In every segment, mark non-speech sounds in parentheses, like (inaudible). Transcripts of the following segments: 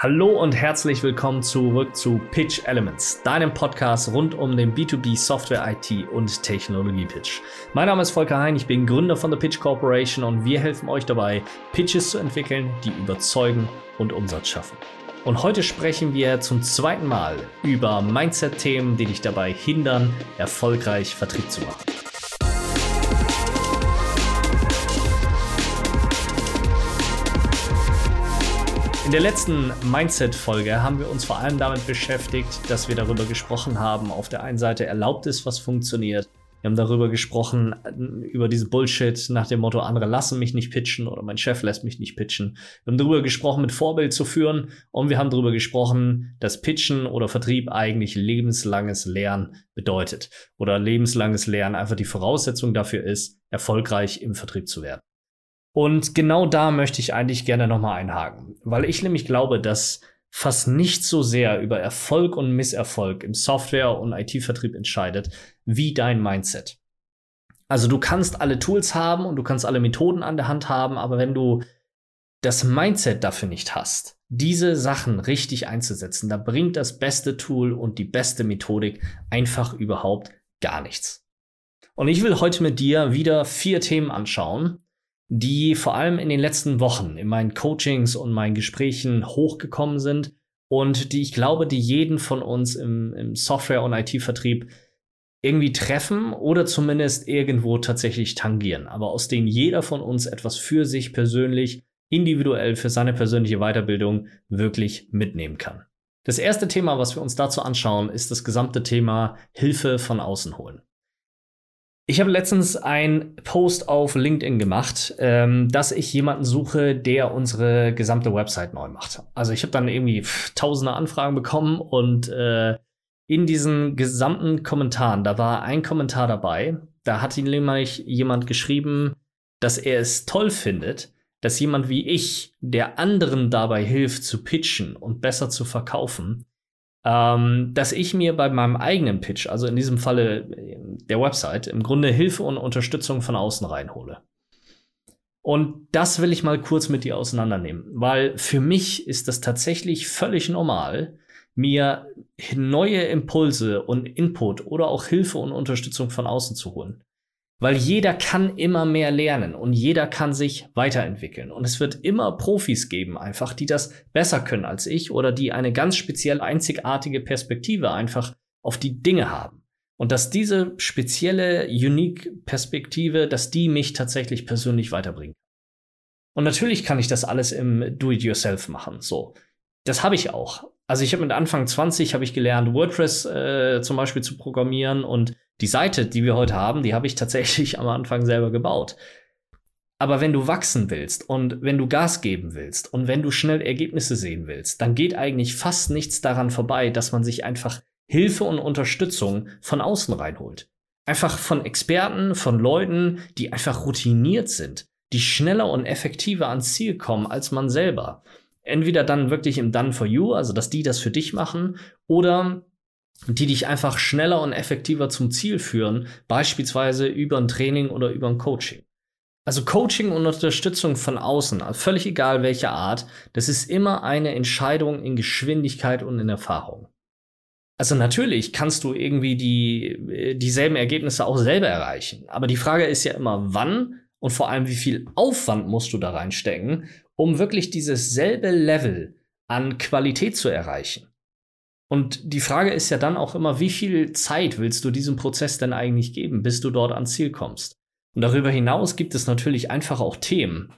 Hallo und herzlich willkommen zurück zu Pitch Elements, deinem Podcast rund um den B2B Software IT und Technologie Pitch. Mein Name ist Volker Hein, ich bin Gründer von der Pitch Corporation und wir helfen euch dabei, Pitches zu entwickeln, die überzeugen und Umsatz schaffen. Und heute sprechen wir zum zweiten Mal über Mindset-Themen, die dich dabei hindern, erfolgreich Vertrieb zu machen. In der letzten Mindset-Folge haben wir uns vor allem damit beschäftigt, dass wir darüber gesprochen haben, auf der einen Seite erlaubt ist, was funktioniert. Wir haben darüber gesprochen, über diese Bullshit nach dem Motto, andere lassen mich nicht pitchen oder mein Chef lässt mich nicht pitchen. Wir haben darüber gesprochen, mit Vorbild zu führen und wir haben darüber gesprochen, dass Pitchen oder Vertrieb eigentlich lebenslanges Lernen bedeutet oder lebenslanges Lernen einfach die Voraussetzung dafür ist, erfolgreich im Vertrieb zu werden. Und genau da möchte ich eigentlich gerne nochmal einhaken, weil ich nämlich glaube, dass fast nicht so sehr über Erfolg und Misserfolg im Software- und IT-Vertrieb entscheidet, wie dein Mindset. Also du kannst alle Tools haben und du kannst alle Methoden an der Hand haben, aber wenn du das Mindset dafür nicht hast, diese Sachen richtig einzusetzen, da bringt das beste Tool und die beste Methodik einfach überhaupt gar nichts. Und ich will heute mit dir wieder vier Themen anschauen, die vor allem in den letzten Wochen in meinen Coachings und meinen Gesprächen hochgekommen sind und die ich glaube, die jeden von uns im, im Software- und IT-Vertrieb irgendwie treffen oder zumindest irgendwo tatsächlich tangieren, aber aus denen jeder von uns etwas für sich persönlich, individuell für seine persönliche Weiterbildung wirklich mitnehmen kann. Das erste Thema, was wir uns dazu anschauen, ist das gesamte Thema Hilfe von außen holen. Ich habe letztens einen Post auf LinkedIn gemacht, ähm, dass ich jemanden suche, der unsere gesamte Website neu macht. Also ich habe dann irgendwie pff, tausende Anfragen bekommen und äh, in diesen gesamten Kommentaren, da war ein Kommentar dabei, da hat nämlich jemand geschrieben, dass er es toll findet, dass jemand wie ich, der anderen dabei hilft zu pitchen und besser zu verkaufen, ähm, dass ich mir bei meinem eigenen Pitch, also in diesem Falle äh, der Website, im Grunde Hilfe und Unterstützung von außen reinhole. Und das will ich mal kurz mit dir auseinandernehmen, weil für mich ist das tatsächlich völlig normal, mir neue Impulse und Input oder auch Hilfe und Unterstützung von außen zu holen. Weil jeder kann immer mehr lernen und jeder kann sich weiterentwickeln. Und es wird immer Profis geben, einfach, die das besser können als ich oder die eine ganz speziell einzigartige Perspektive einfach auf die Dinge haben. Und dass diese spezielle, unique Perspektive, dass die mich tatsächlich persönlich weiterbringt. Und natürlich kann ich das alles im Do-it-yourself machen. So, das habe ich auch. Also ich habe mit Anfang 20 habe ich gelernt, WordPress äh, zum Beispiel zu programmieren und die Seite, die wir heute haben, die habe ich tatsächlich (laughs) am Anfang selber gebaut. Aber wenn du wachsen willst und wenn du Gas geben willst und wenn du schnell Ergebnisse sehen willst, dann geht eigentlich fast nichts daran vorbei, dass man sich einfach Hilfe und Unterstützung von außen reinholt. Einfach von Experten, von Leuten, die einfach routiniert sind, die schneller und effektiver ans Ziel kommen als man selber. Entweder dann wirklich im Done for You, also dass die das für dich machen, oder die dich einfach schneller und effektiver zum Ziel führen, beispielsweise über ein Training oder über ein Coaching. Also Coaching und Unterstützung von außen, also völlig egal welcher Art, das ist immer eine Entscheidung in Geschwindigkeit und in Erfahrung. Also natürlich kannst du irgendwie die, dieselben Ergebnisse auch selber erreichen. Aber die Frage ist ja immer, wann und vor allem, wie viel Aufwand musst du da reinstecken, um wirklich dieses selbe Level an Qualität zu erreichen. Und die Frage ist ja dann auch immer, wie viel Zeit willst du diesem Prozess denn eigentlich geben, bis du dort ans Ziel kommst? Und darüber hinaus gibt es natürlich einfach auch Themen,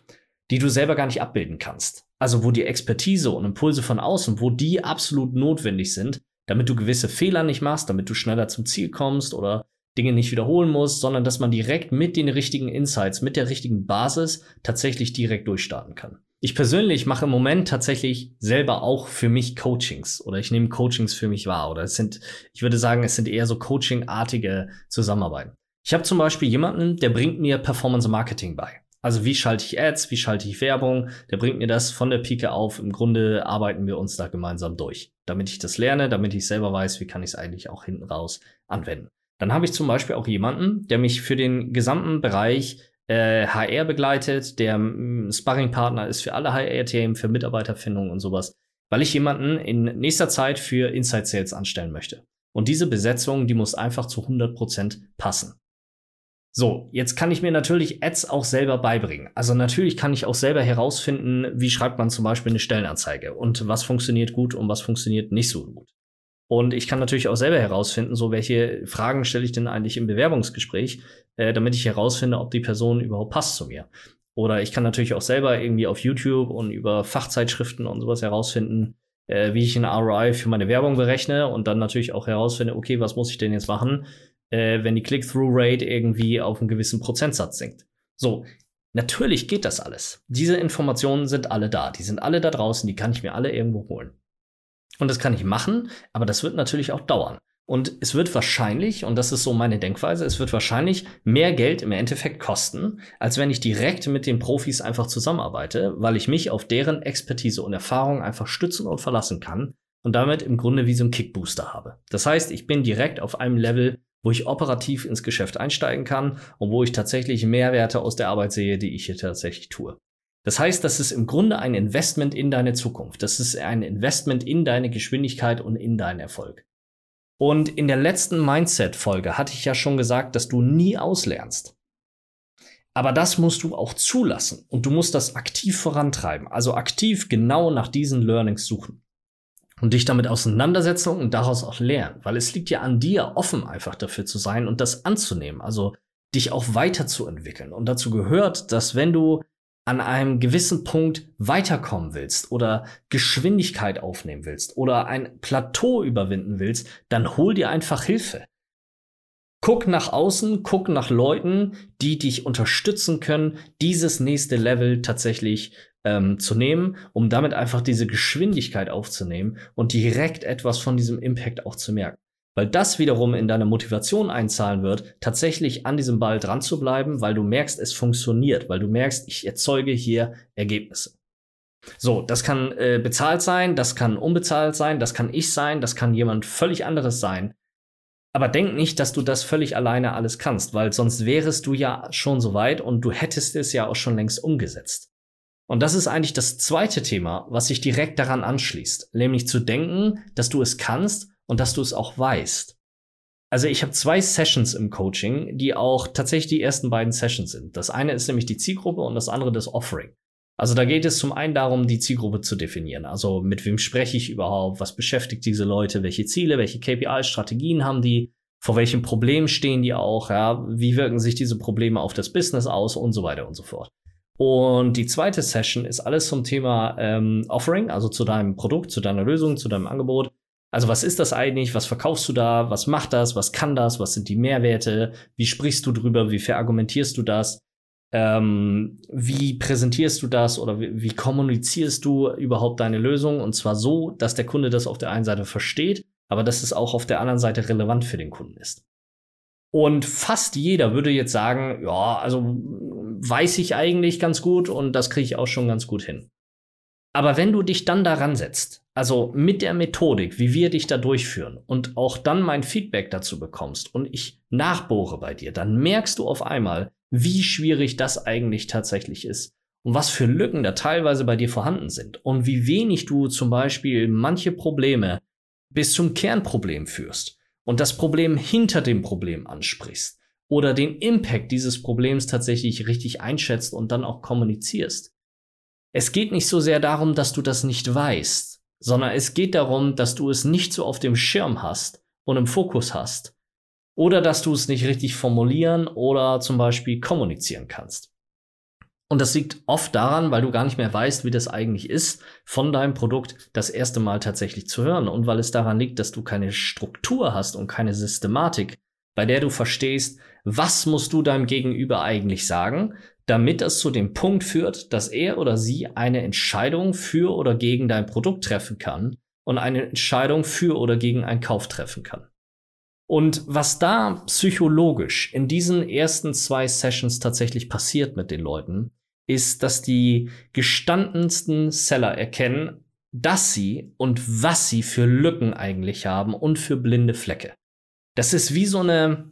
die du selber gar nicht abbilden kannst. Also wo die Expertise und Impulse von außen, wo die absolut notwendig sind, damit du gewisse Fehler nicht machst, damit du schneller zum Ziel kommst oder Dinge nicht wiederholen musst, sondern dass man direkt mit den richtigen Insights, mit der richtigen Basis tatsächlich direkt durchstarten kann. Ich persönlich mache im Moment tatsächlich selber auch für mich Coachings oder ich nehme Coachings für mich wahr oder es sind, ich würde sagen, es sind eher so Coaching-artige Zusammenarbeiten. Ich habe zum Beispiel jemanden, der bringt mir Performance Marketing bei. Also wie schalte ich Ads, wie schalte ich Werbung, der bringt mir das von der Pike auf. Im Grunde arbeiten wir uns da gemeinsam durch, damit ich das lerne, damit ich selber weiß, wie kann ich es eigentlich auch hinten raus anwenden. Dann habe ich zum Beispiel auch jemanden, der mich für den gesamten Bereich äh, HR begleitet, der mm, Sparringpartner ist für alle HR-Themen, für Mitarbeiterfindung und sowas. weil ich jemanden in nächster Zeit für Inside Sales anstellen möchte. Und diese Besetzung, die muss einfach zu 100% passen. So, jetzt kann ich mir natürlich Ads auch selber beibringen. Also natürlich kann ich auch selber herausfinden, wie schreibt man zum Beispiel eine Stellenanzeige und was funktioniert gut und was funktioniert nicht so gut. Und ich kann natürlich auch selber herausfinden, so welche Fragen stelle ich denn eigentlich im Bewerbungsgespräch, äh, damit ich herausfinde, ob die Person überhaupt passt zu mir. Oder ich kann natürlich auch selber irgendwie auf YouTube und über Fachzeitschriften und sowas herausfinden, äh, wie ich ein ROI für meine Werbung berechne und dann natürlich auch herausfinde, okay, was muss ich denn jetzt machen, äh, wenn die Click-Through-Rate irgendwie auf einen gewissen Prozentsatz sinkt. So, natürlich geht das alles. Diese Informationen sind alle da, die sind alle da draußen, die kann ich mir alle irgendwo holen. Und das kann ich machen, aber das wird natürlich auch dauern. Und es wird wahrscheinlich, und das ist so meine Denkweise, es wird wahrscheinlich mehr Geld im Endeffekt kosten, als wenn ich direkt mit den Profis einfach zusammenarbeite, weil ich mich auf deren Expertise und Erfahrung einfach stützen und verlassen kann und damit im Grunde wie so ein Kickbooster habe. Das heißt, ich bin direkt auf einem Level, wo ich operativ ins Geschäft einsteigen kann und wo ich tatsächlich Mehrwerte aus der Arbeit sehe, die ich hier tatsächlich tue. Das heißt, das ist im Grunde ein Investment in deine Zukunft. Das ist ein Investment in deine Geschwindigkeit und in deinen Erfolg. Und in der letzten Mindset-Folge hatte ich ja schon gesagt, dass du nie auslernst. Aber das musst du auch zulassen und du musst das aktiv vorantreiben, also aktiv genau nach diesen Learnings suchen und dich damit auseinandersetzen und daraus auch lernen, weil es liegt ja an dir, offen einfach dafür zu sein und das anzunehmen, also dich auch weiterzuentwickeln. Und dazu gehört, dass wenn du an einem gewissen Punkt weiterkommen willst oder Geschwindigkeit aufnehmen willst oder ein Plateau überwinden willst, dann hol dir einfach Hilfe. Guck nach außen, guck nach Leuten, die dich unterstützen können, dieses nächste Level tatsächlich ähm, zu nehmen, um damit einfach diese Geschwindigkeit aufzunehmen und direkt etwas von diesem Impact auch zu merken. Weil das wiederum in deine Motivation einzahlen wird, tatsächlich an diesem Ball dran zu bleiben, weil du merkst, es funktioniert, weil du merkst, ich erzeuge hier Ergebnisse. So, das kann äh, bezahlt sein, das kann unbezahlt sein, das kann ich sein, das kann jemand völlig anderes sein. Aber denk nicht, dass du das völlig alleine alles kannst, weil sonst wärest du ja schon so weit und du hättest es ja auch schon längst umgesetzt. Und das ist eigentlich das zweite Thema, was sich direkt daran anschließt, nämlich zu denken, dass du es kannst und dass du es auch weißt. Also ich habe zwei Sessions im Coaching, die auch tatsächlich die ersten beiden Sessions sind. Das eine ist nämlich die Zielgruppe und das andere das Offering. Also da geht es zum einen darum, die Zielgruppe zu definieren. Also mit wem spreche ich überhaupt? Was beschäftigt diese Leute? Welche Ziele? Welche KPI-Strategien haben die? Vor welchen Problemen stehen die auch? Ja? Wie wirken sich diese Probleme auf das Business aus? Und so weiter und so fort. Und die zweite Session ist alles zum Thema ähm, Offering, also zu deinem Produkt, zu deiner Lösung, zu deinem Angebot. Also was ist das eigentlich? Was verkaufst du da? Was macht das? Was kann das? Was sind die Mehrwerte? Wie sprichst du drüber? Wie verargumentierst du das? Ähm, wie präsentierst du das oder wie, wie, kommunizierst du überhaupt deine Lösung? Und zwar so, dass der Kunde das auf der einen Seite versteht, aber dass es auch auf der anderen Seite relevant für den Kunden ist. Und fast jeder würde jetzt sagen, ja, also weiß ich eigentlich ganz gut und das kriege ich auch schon ganz gut hin. Aber wenn du dich dann daran setzt, also mit der Methodik, wie wir dich da durchführen und auch dann mein Feedback dazu bekommst und ich nachbohre bei dir, dann merkst du auf einmal, wie schwierig das eigentlich tatsächlich ist und was für Lücken da teilweise bei dir vorhanden sind und wie wenig du zum Beispiel manche Probleme bis zum Kernproblem führst und das Problem hinter dem Problem ansprichst oder den Impact dieses Problems tatsächlich richtig einschätzt und dann auch kommunizierst. Es geht nicht so sehr darum, dass du das nicht weißt, sondern es geht darum, dass du es nicht so auf dem Schirm hast und im Fokus hast. Oder dass du es nicht richtig formulieren oder zum Beispiel kommunizieren kannst. Und das liegt oft daran, weil du gar nicht mehr weißt, wie das eigentlich ist, von deinem Produkt das erste Mal tatsächlich zu hören. Und weil es daran liegt, dass du keine Struktur hast und keine Systematik, bei der du verstehst, was musst du deinem Gegenüber eigentlich sagen, damit es zu dem Punkt führt, dass er oder sie eine Entscheidung für oder gegen dein Produkt treffen kann und eine Entscheidung für oder gegen einen Kauf treffen kann. Und was da psychologisch in diesen ersten zwei Sessions tatsächlich passiert mit den Leuten, ist, dass die gestandensten Seller erkennen, dass sie und was sie für Lücken eigentlich haben und für blinde Flecke. Das ist wie so eine,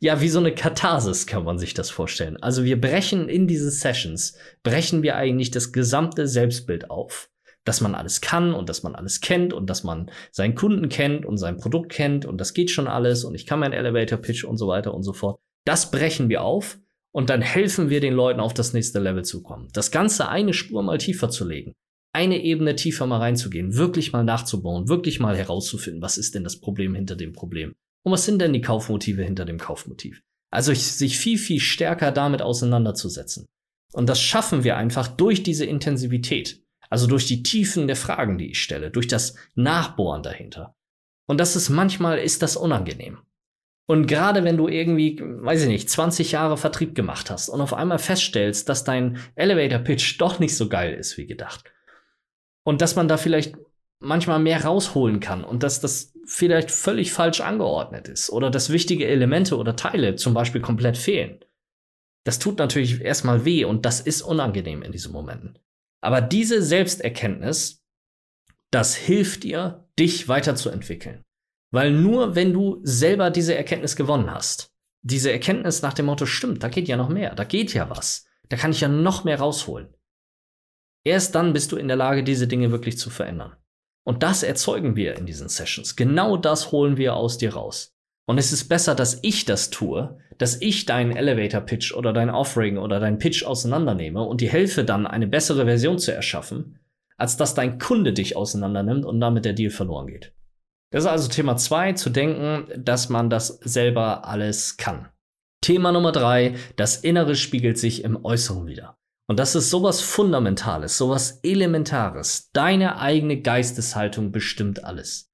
ja, wie so eine Katharsis kann man sich das vorstellen. Also wir brechen in diese Sessions, brechen wir eigentlich das gesamte Selbstbild auf. dass man alles kann und dass man alles kennt und dass man seinen Kunden kennt und sein Produkt kennt und das geht schon alles und ich kann meinen Elevator Pitch und so weiter und so fort. Das brechen wir auf und dann helfen wir den Leuten auf das nächste Level zu kommen. Das Ganze eine Spur mal tiefer zu legen, eine Ebene tiefer mal reinzugehen, wirklich mal nachzubauen, wirklich mal herauszufinden, was ist denn das Problem hinter dem Problem und was sind denn die Kaufmotive hinter dem Kaufmotiv. Also sich viel, viel stärker damit auseinanderzusetzen. Und das schaffen wir einfach durch diese Intensivität. Also durch die Tiefen der Fragen, die ich stelle, durch das Nachbohren dahinter. Und das ist manchmal ist das unangenehm. Und gerade wenn du irgendwie, weiß ich nicht, 20 Jahre Vertrieb gemacht hast und auf einmal feststellst, dass dein Elevator Pitch doch nicht so geil ist wie gedacht. Und dass man da vielleicht manchmal mehr rausholen kann und dass das vielleicht völlig falsch angeordnet ist oder dass wichtige Elemente oder Teile zum Beispiel komplett fehlen. Das tut natürlich erstmal weh und das ist unangenehm in diesen Momenten. Aber diese Selbsterkenntnis, das hilft dir, dich weiterzuentwickeln. Weil nur wenn du selber diese Erkenntnis gewonnen hast, diese Erkenntnis nach dem Motto, stimmt, da geht ja noch mehr, da geht ja was, da kann ich ja noch mehr rausholen. Erst dann bist du in der Lage, diese Dinge wirklich zu verändern. Und das erzeugen wir in diesen Sessions. Genau das holen wir aus dir raus. Und es ist besser, dass ich das tue, dass ich deinen Elevator Pitch oder dein Offering oder dein Pitch auseinandernehme und dir helfe dann eine bessere Version zu erschaffen, als dass dein Kunde dich auseinandernimmt und damit der Deal verloren geht. Das ist also Thema zwei, zu denken, dass man das selber alles kann. Thema Nummer drei, das Innere spiegelt sich im Äußeren wieder. Und das ist sowas Fundamentales, sowas Elementares. Deine eigene Geisteshaltung bestimmt alles.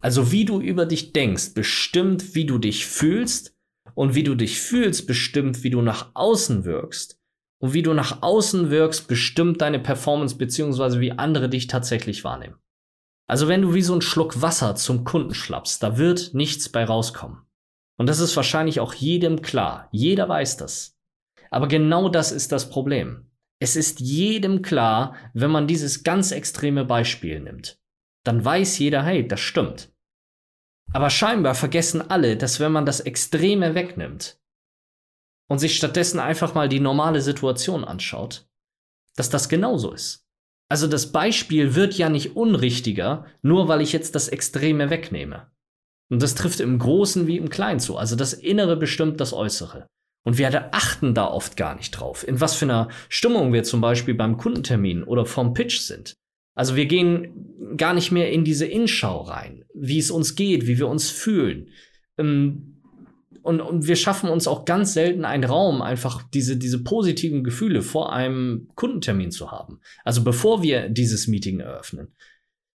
Also wie du über dich denkst, bestimmt, wie du dich fühlst und wie du dich fühlst, bestimmt, wie du nach außen wirkst. Und wie du nach außen wirkst, bestimmt deine Performance beziehungsweise wie andere dich tatsächlich wahrnehmen. Also wenn du wie so ein Schluck Wasser zum Kunden schlappst, da wird nichts bei rauskommen. Und das ist wahrscheinlich auch jedem klar. Jeder weiß das. Aber genau das ist das Problem. Es ist jedem klar, wenn man dieses ganz extreme Beispiel nimmt. Dann weiß jeder, hey, das stimmt. Aber scheinbar vergessen alle, dass wenn man das Extreme wegnimmt und sich stattdessen einfach mal die normale Situation anschaut, dass das genauso ist. Also das Beispiel wird ja nicht unrichtiger, nur weil ich jetzt das Extreme wegnehme. Und das trifft im Großen wie im Kleinen zu. Also das Innere bestimmt das Äußere. Und wir achten da oft gar nicht drauf, in was für einer Stimmung wir zum Beispiel beim Kundentermin oder vom Pitch sind. Also wir gehen gar nicht mehr in diese Inschau rein, wie es uns geht, wie wir uns fühlen. Ähm, und, und wir schaffen uns auch ganz selten einen Raum, einfach diese, diese positiven Gefühle vor einem Kundentermin zu haben. Also bevor wir dieses Meeting eröffnen.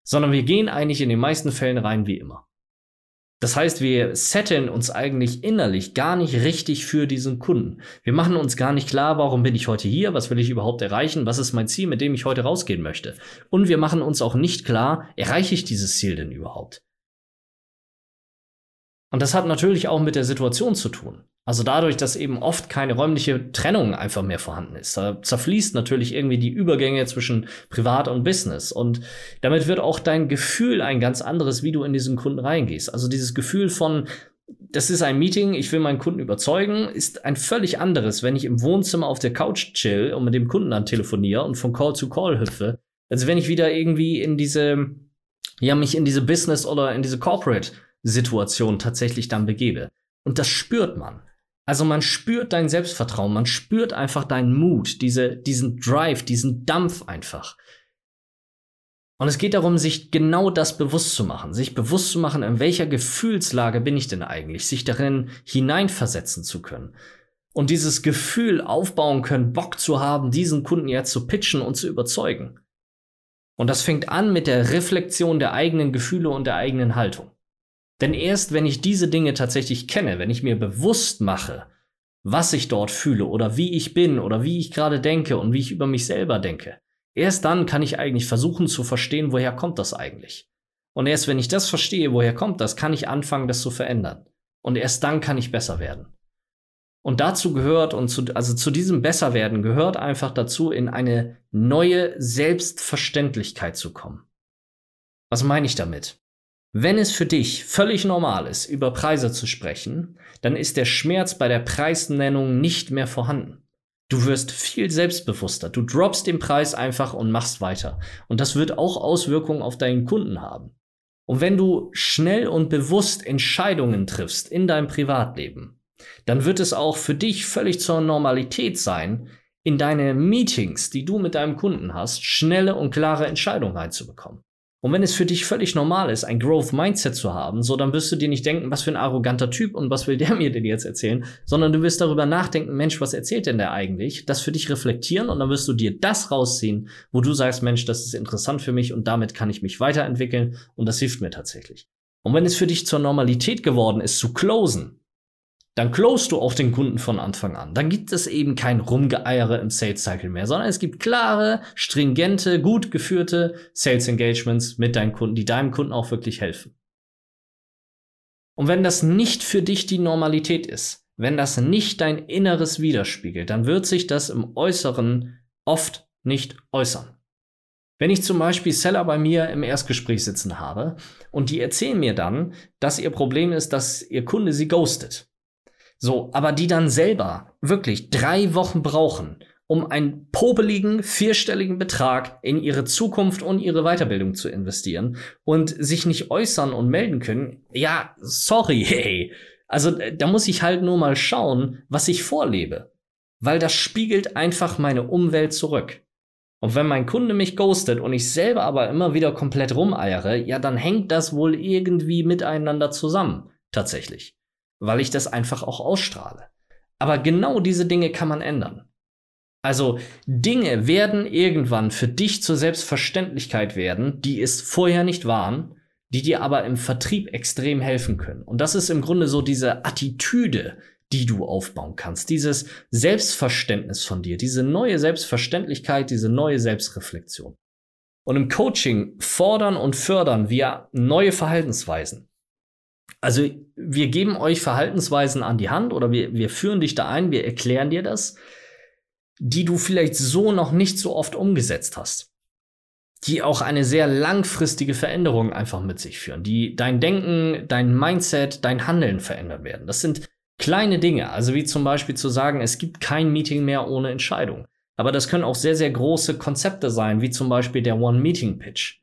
Sondern wir gehen eigentlich in den meisten Fällen rein wie immer. Das heißt, wir setten uns eigentlich innerlich gar nicht richtig für diesen Kunden. Wir machen uns gar nicht klar, warum bin ich heute hier, was will ich überhaupt erreichen, was ist mein Ziel, mit dem ich heute rausgehen möchte. Und wir machen uns auch nicht klar, erreiche ich dieses Ziel denn überhaupt? Und das hat natürlich auch mit der Situation zu tun. Also dadurch, dass eben oft keine räumliche Trennung einfach mehr vorhanden ist. Da zerfließt natürlich irgendwie die Übergänge zwischen Privat und Business. Und damit wird auch dein Gefühl ein ganz anderes, wie du in diesen Kunden reingehst. Also dieses Gefühl von, das ist ein Meeting, ich will meinen Kunden überzeugen, ist ein völlig anderes, wenn ich im Wohnzimmer auf der Couch chill und mit dem Kunden dann telefoniere und von Call zu Call hüpfe. Also wenn ich wieder irgendwie in diese, ja, mich in diese Business oder in diese Corporate Situation tatsächlich dann begebe. Und das spürt man. Also man spürt dein Selbstvertrauen, man spürt einfach deinen Mut, diese, diesen Drive, diesen Dampf einfach. Und es geht darum, sich genau das bewusst zu machen, sich bewusst zu machen, in welcher Gefühlslage bin ich denn eigentlich, sich darin hineinversetzen zu können. Und dieses Gefühl aufbauen können, Bock zu haben, diesen Kunden jetzt zu pitchen und zu überzeugen. Und das fängt an mit der Reflexion der eigenen Gefühle und der eigenen Haltung. Denn erst wenn ich diese Dinge tatsächlich kenne, wenn ich mir bewusst mache, was ich dort fühle oder wie ich bin oder wie ich gerade denke und wie ich über mich selber denke, erst dann kann ich eigentlich versuchen zu verstehen, woher kommt das eigentlich. Und erst wenn ich das verstehe, woher kommt das, kann ich anfangen, das zu verändern. Und erst dann kann ich besser werden. Und dazu gehört, und zu, also zu diesem Besserwerden gehört einfach dazu, in eine neue Selbstverständlichkeit zu kommen. Was meine ich damit? Wenn es für dich völlig normal ist, über Preise zu sprechen, dann ist der Schmerz bei der Preisnennung nicht mehr vorhanden. Du wirst viel selbstbewusster. Du droppst den Preis einfach und machst weiter. Und das wird auch Auswirkungen auf deinen Kunden haben. Und wenn du schnell und bewusst Entscheidungen triffst in deinem Privatleben, dann wird es auch für dich völlig zur Normalität sein, in deine Meetings, die du mit deinem Kunden hast, schnelle und klare Entscheidungen reinzubekommen. Und wenn es für dich völlig normal ist, ein Growth Mindset zu haben, so dann wirst du dir nicht denken, was für ein arroganter Typ und was will der mir denn jetzt erzählen, sondern du wirst darüber nachdenken, Mensch, was erzählt denn der eigentlich? Das für dich reflektieren und dann wirst du dir das rausziehen, wo du sagst, Mensch, das ist interessant für mich und damit kann ich mich weiterentwickeln und das hilft mir tatsächlich. Und wenn es für dich zur Normalität geworden ist, zu closen, dann closest du auch den Kunden von Anfang an. Dann gibt es eben kein Rumgeeiere im Sales Cycle mehr, sondern es gibt klare, stringente, gut geführte Sales Engagements mit deinen Kunden, die deinem Kunden auch wirklich helfen. Und wenn das nicht für dich die Normalität ist, wenn das nicht dein Inneres widerspiegelt, dann wird sich das im Äußeren oft nicht äußern. Wenn ich zum Beispiel Seller bei mir im Erstgespräch sitzen habe und die erzählen mir dann, dass ihr Problem ist, dass ihr Kunde sie ghostet, so, aber die dann selber wirklich drei Wochen brauchen, um einen popeligen, vierstelligen Betrag in ihre Zukunft und ihre Weiterbildung zu investieren und sich nicht äußern und melden können, ja, sorry, (laughs) hey. Also da muss ich halt nur mal schauen, was ich vorlebe. Weil das spiegelt einfach meine Umwelt zurück. Und wenn mein Kunde mich ghostet und ich selber aber immer wieder komplett rumeiere, ja, dann hängt das wohl irgendwie miteinander zusammen. Tatsächlich weil ich das einfach auch ausstrahle. Aber genau diese Dinge kann man ändern. Also Dinge werden irgendwann für dich zur Selbstverständlichkeit werden, die es vorher nicht waren, die dir aber im Vertrieb extrem helfen können. Und das ist im Grunde so diese Attitüde, die du aufbauen kannst, dieses Selbstverständnis von dir, diese neue Selbstverständlichkeit, diese neue Selbstreflexion. Und im Coaching fordern und fördern wir neue Verhaltensweisen. Also wir geben euch Verhaltensweisen an die Hand oder wir, wir führen dich da ein, wir erklären dir das, die du vielleicht so noch nicht so oft umgesetzt hast. Die auch eine sehr langfristige Veränderung einfach mit sich führen, die dein Denken, dein Mindset, dein Handeln verändern werden. Das sind kleine Dinge, also wie zum Beispiel zu sagen, es gibt kein Meeting mehr ohne Entscheidung. Aber das können auch sehr, sehr große Konzepte sein, wie zum Beispiel der One-Meeting-Pitch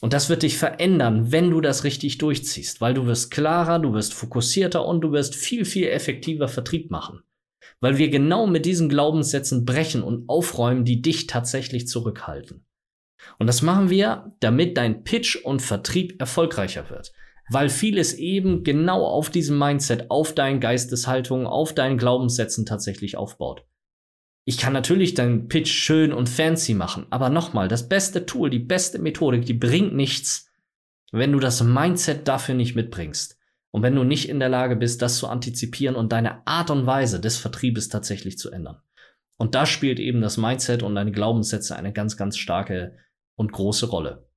und das wird dich verändern, wenn du das richtig durchziehst, weil du wirst klarer, du wirst fokussierter und du wirst viel, viel effektiver Vertrieb machen. Weil wir genau mit diesen Glaubenssätzen brechen und aufräumen, die dich tatsächlich zurückhalten. Und das machen wir, damit dein Pitch und Vertrieb erfolgreicher wird. Weil vieles eben genau auf diesem Mindset, auf deinen Geisteshaltungen, auf deinen Glaubenssätzen tatsächlich aufbaut. Ich kann natürlich deinen Pitch schön und fancy machen, aber nochmal, das beste Tool, die beste Methodik, die bringt nichts, wenn du das Mindset dafür nicht mitbringst. Und wenn du nicht in der Lage bist, das zu antizipieren und deine Art und Weise des Vertriebes tatsächlich zu ändern. Und da spielt eben das Mindset und deine Glaubenssätze eine ganz, ganz starke und große Rolle.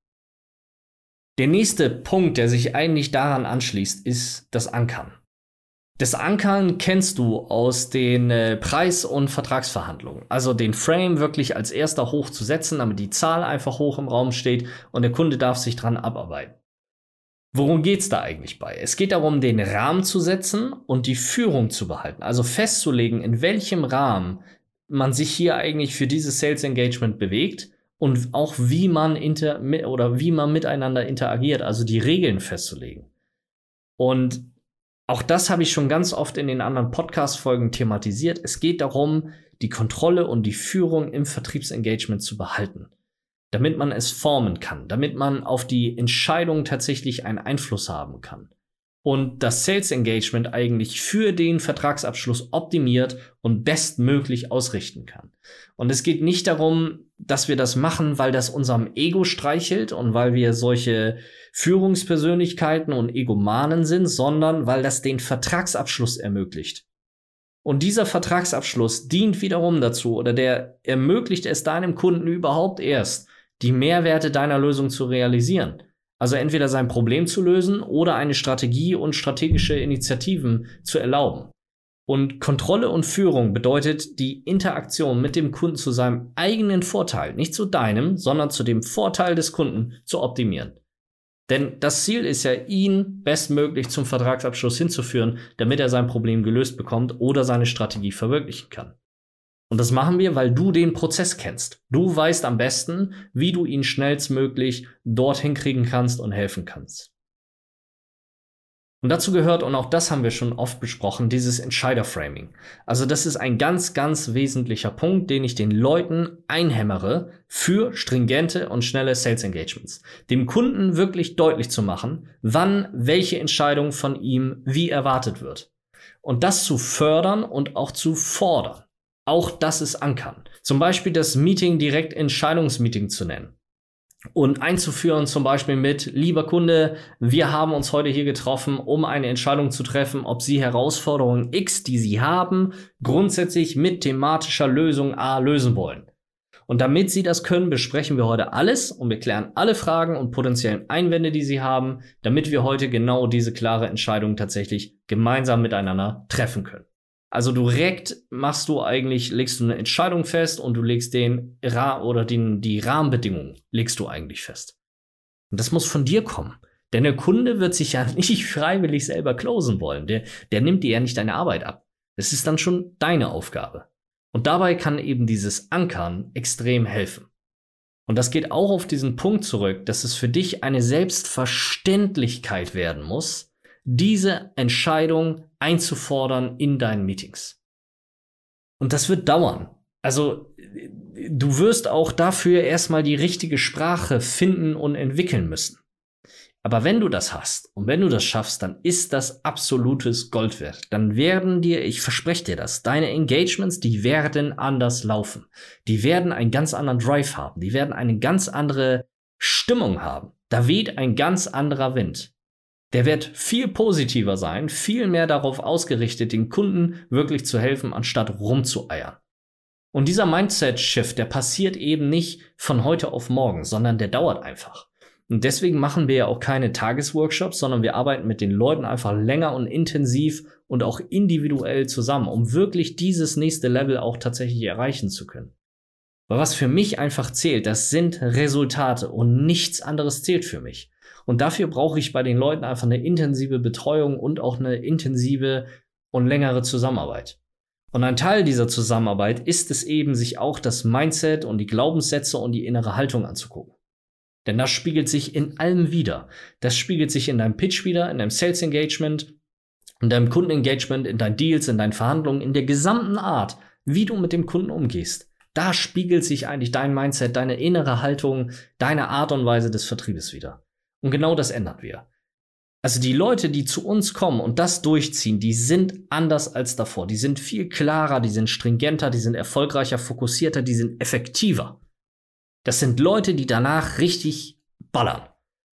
Der nächste Punkt, der sich eigentlich daran anschließt, ist das Ankern. Das Ankern kennst du aus den äh, Preis- und Vertragsverhandlungen. Also den Frame wirklich als erster hochzusetzen, damit die Zahl einfach hoch im Raum steht und der Kunde darf sich dran abarbeiten. Worum geht's da eigentlich bei? Es geht darum, den Rahmen zu setzen und die Führung zu behalten. Also festzulegen, in welchem Rahmen man sich hier eigentlich für dieses Sales Engagement bewegt und auch wie man inter oder wie man miteinander interagiert, also die Regeln festzulegen. Und auch das habe ich schon ganz oft in den anderen Podcast-Folgen thematisiert. Es geht darum, die Kontrolle und die Führung im Vertriebsengagement zu behalten, damit man es formen kann, damit man auf die Entscheidung tatsächlich einen Einfluss haben kann und das Sales Engagement eigentlich für den Vertragsabschluss optimiert und bestmöglich ausrichten kann. Und es geht nicht darum, dass wir das machen, weil das unserem Ego streichelt und weil wir solche Führungspersönlichkeiten und Egomanen sind, sondern weil das den Vertragsabschluss ermöglicht. Und dieser Vertragsabschluss dient wiederum dazu oder der ermöglicht es deinem Kunden überhaupt erst, die Mehrwerte deiner Lösung zu realisieren. Also entweder sein Problem zu lösen oder eine Strategie und strategische Initiativen zu erlauben. Und Kontrolle und Führung bedeutet die Interaktion mit dem Kunden zu seinem eigenen Vorteil, nicht zu deinem, sondern zu dem Vorteil des Kunden zu optimieren. Denn das Ziel ist ja, ihn bestmöglich zum Vertragsabschluss hinzuführen, damit er sein Problem gelöst bekommt oder seine Strategie verwirklichen kann. Und das machen wir, weil du den Prozess kennst. Du weißt am besten, wie du ihn schnellstmöglich dorthin kriegen kannst und helfen kannst. Und dazu gehört, und auch das haben wir schon oft besprochen, dieses Entscheider-Framing. Also das ist ein ganz, ganz wesentlicher Punkt, den ich den Leuten einhämmere für stringente und schnelle Sales Engagements. Dem Kunden wirklich deutlich zu machen, wann welche Entscheidung von ihm wie erwartet wird. Und das zu fördern und auch zu fordern. Auch das ist ankern. Zum Beispiel das Meeting direkt Entscheidungsmeeting zu nennen und einzuführen, zum Beispiel mit, lieber Kunde, wir haben uns heute hier getroffen, um eine Entscheidung zu treffen, ob Sie Herausforderungen X, die Sie haben, grundsätzlich mit thematischer Lösung A lösen wollen. Und damit Sie das können, besprechen wir heute alles und wir klären alle Fragen und potenziellen Einwände, die Sie haben, damit wir heute genau diese klare Entscheidung tatsächlich gemeinsam miteinander treffen können. Also direkt machst du eigentlich, legst du eine Entscheidung fest und du legst den Ra oder den, die Rahmenbedingungen legst du eigentlich fest. Und das muss von dir kommen. Denn der Kunde wird sich ja (laughs) nicht freiwillig selber closen wollen. Der, der nimmt dir ja nicht deine Arbeit ab. Das ist dann schon deine Aufgabe. Und dabei kann eben dieses Ankern extrem helfen. Und das geht auch auf diesen Punkt zurück, dass es für dich eine Selbstverständlichkeit werden muss, diese Entscheidung einzufordern in deinen Meetings. Und das wird dauern. Also du wirst auch dafür erstmal die richtige Sprache finden und entwickeln müssen. Aber wenn du das hast und wenn du das schaffst, dann ist das absolutes Gold wert. Dann werden dir, ich verspreche dir das, deine Engagements, die werden anders laufen. Die werden einen ganz anderen Drive haben. Die werden eine ganz andere Stimmung haben. Da weht ein ganz anderer Wind der wird viel positiver sein, viel mehr darauf ausgerichtet, den Kunden wirklich zu helfen, anstatt rumzueiern. Und dieser Mindset-Shift, der passiert eben nicht von heute auf morgen, sondern der dauert einfach. Und deswegen machen wir ja auch keine Tagesworkshops, sondern wir arbeiten mit den Leuten einfach länger und intensiv und auch individuell zusammen, um wirklich dieses nächste Level auch tatsächlich erreichen zu können. Aber was für mich einfach zählt, das sind Resultate und nichts anderes zählt für mich. Und dafür brauche ich bei den Leuten einfach eine intensive Betreuung und auch eine intensive und längere Zusammenarbeit. Und ein Teil dieser Zusammenarbeit ist es eben, sich auch das Mindset und die Glaubenssätze und die innere Haltung anzugucken. Denn das spiegelt sich in allem wieder. Das spiegelt sich in deinem Pitch wieder, in deinem Sales Engagement, in deinem Kundenengagement, in deinen Deals, in deinen Verhandlungen, in der gesamten Art, wie du mit dem Kunden umgehst. Da spiegelt sich eigentlich dein Mindset, deine innere Haltung, deine Art und Weise des Vertriebes wieder. Und genau das ändern wir. Also die Leute, die zu uns kommen und das durchziehen, die sind anders als davor. Die sind viel klarer, die sind stringenter, die sind erfolgreicher, fokussierter, die sind effektiver. Das sind Leute, die danach richtig ballern.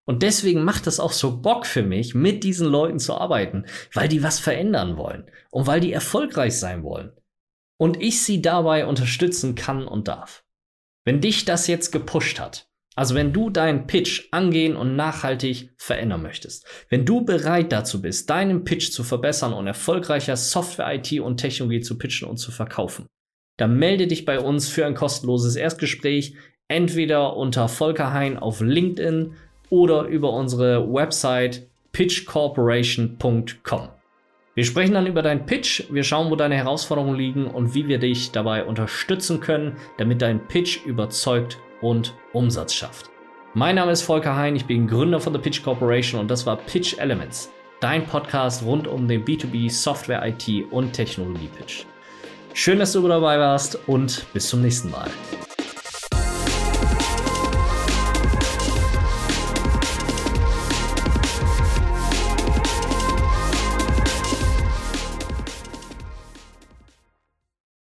Und deswegen macht es auch so Bock für mich, mit diesen Leuten zu arbeiten, weil die was verändern wollen und weil die erfolgreich sein wollen. Und ich sie dabei unterstützen kann und darf. Wenn dich das jetzt gepusht hat, also wenn du deinen Pitch angehen und nachhaltig verändern möchtest, wenn du bereit dazu bist, deinen Pitch zu verbessern und erfolgreicher Software, IT und Technologie zu pitchen und zu verkaufen, dann melde dich bei uns für ein kostenloses Erstgespräch, entweder unter Volker Hein auf LinkedIn oder über unsere Website pitchcorporation.com. Wir sprechen dann über deinen Pitch, wir schauen, wo deine Herausforderungen liegen und wie wir dich dabei unterstützen können, damit dein Pitch überzeugt und Umsatz schafft. Mein Name ist Volker Hein, ich bin Gründer von The Pitch Corporation und das war Pitch Elements, dein Podcast rund um den B2B Software, IT und Technologie Pitch. Schön, dass du dabei warst und bis zum nächsten Mal.